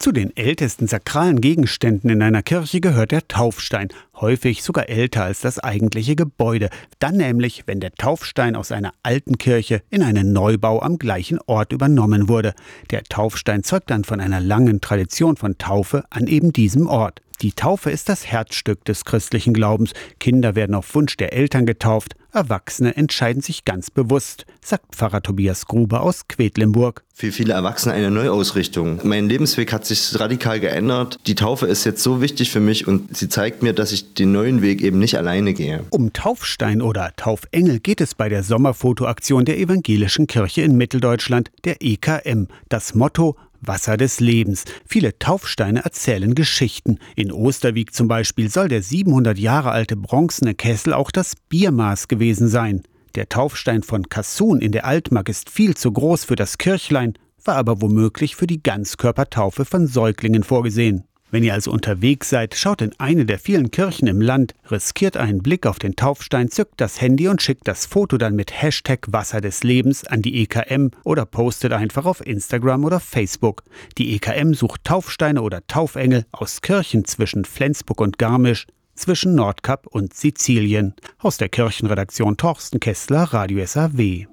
Zu den ältesten sakralen Gegenständen in einer Kirche gehört der Taufstein, häufig sogar älter als das eigentliche Gebäude. Dann nämlich, wenn der Taufstein aus einer alten Kirche in einen Neubau am gleichen Ort übernommen wurde. Der Taufstein zeugt dann von einer langen Tradition von Taufe an eben diesem Ort. Die Taufe ist das Herzstück des christlichen Glaubens. Kinder werden auf Wunsch der Eltern getauft, Erwachsene entscheiden sich ganz bewusst, sagt Pfarrer Tobias Gruber aus Quedlinburg. Für viele Erwachsene eine Neuausrichtung. Mein Lebensweg hat sich radikal geändert. Die Taufe ist jetzt so wichtig für mich und sie zeigt mir, dass ich den neuen Weg eben nicht alleine gehe. Um Taufstein oder Taufengel geht es bei der Sommerfotoaktion der Evangelischen Kirche in Mitteldeutschland, der EKM. Das Motto Wasser des Lebens. Viele Taufsteine erzählen Geschichten. In Osterwieck zum Beispiel soll der 700 Jahre alte bronzene Kessel auch das Biermaß gewesen sein. Der Taufstein von Kassun in der Altmark ist viel zu groß für das Kirchlein, war aber womöglich für die Ganzkörpertaufe von Säuglingen vorgesehen. Wenn ihr also unterwegs seid, schaut in eine der vielen Kirchen im Land, riskiert einen Blick auf den Taufstein, zückt das Handy und schickt das Foto dann mit Hashtag Wasser des Lebens an die EKM oder postet einfach auf Instagram oder Facebook. Die EKM sucht Taufsteine oder Taufengel aus Kirchen zwischen Flensburg und Garmisch, zwischen Nordkap und Sizilien. Aus der Kirchenredaktion Torsten Kessler, Radio SAW.